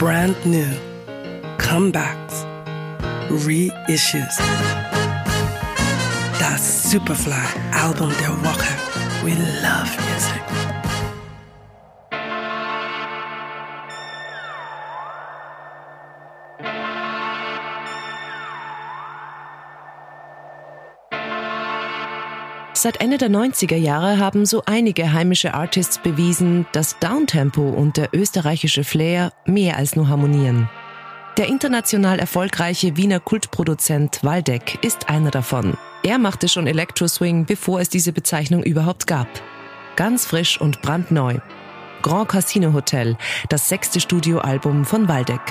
brand new, comebacks, reissues. Das Superfly-Album der Woche. We love music. Seit Ende der 90er Jahre haben so einige heimische Artists bewiesen, dass Downtempo und der österreichische Flair mehr als nur harmonieren. Der international erfolgreiche Wiener Kultproduzent Waldeck ist einer davon. Er machte schon Electro Swing, bevor es diese Bezeichnung überhaupt gab. Ganz frisch und brandneu. Grand Casino Hotel, das sechste Studioalbum von Waldeck.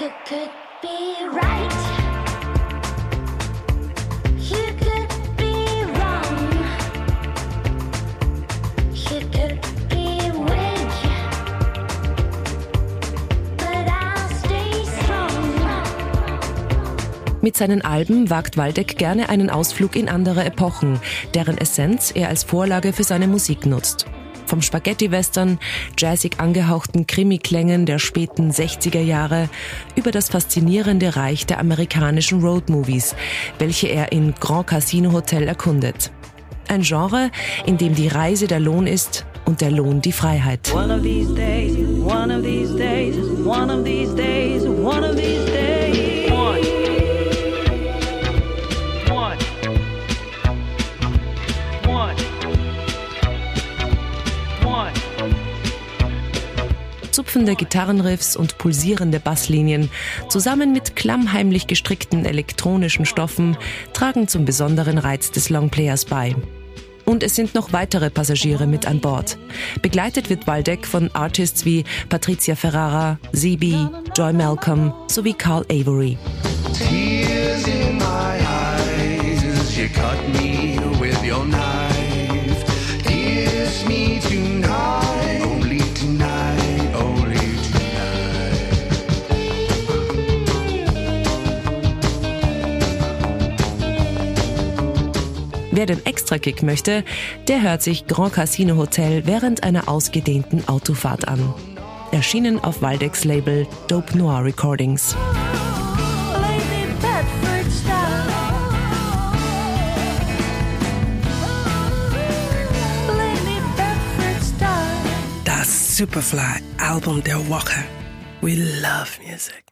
You could be right. Mit seinen Alben wagt Waldeck gerne einen Ausflug in andere Epochen, deren Essenz er als Vorlage für seine Musik nutzt. Vom Spaghetti-Western, jazzig angehauchten Krimi-Klängen der späten 60er Jahre über das faszinierende Reich der amerikanischen Road-Movies, welche er in Grand Casino Hotel erkundet. Ein Genre, in dem die Reise der Lohn ist und der Lohn die Freiheit. One of these days, one of these days, one of these days, one of these days. Zupfende Gitarrenriffs und pulsierende Basslinien zusammen mit klammheimlich gestrickten elektronischen Stoffen tragen zum besonderen Reiz des Longplayers bei. Und es sind noch weitere Passagiere mit an Bord. Begleitet wird Waldeck von Artists wie Patricia Ferrara, Zebi, Joy Malcolm sowie Carl Avery. Wer den Extrakick möchte, der hört sich Grand Casino Hotel während einer ausgedehnten Autofahrt an. Erschienen auf Waldecks Label Dope Noir Recordings. Das Superfly-Album der Woche. We love music.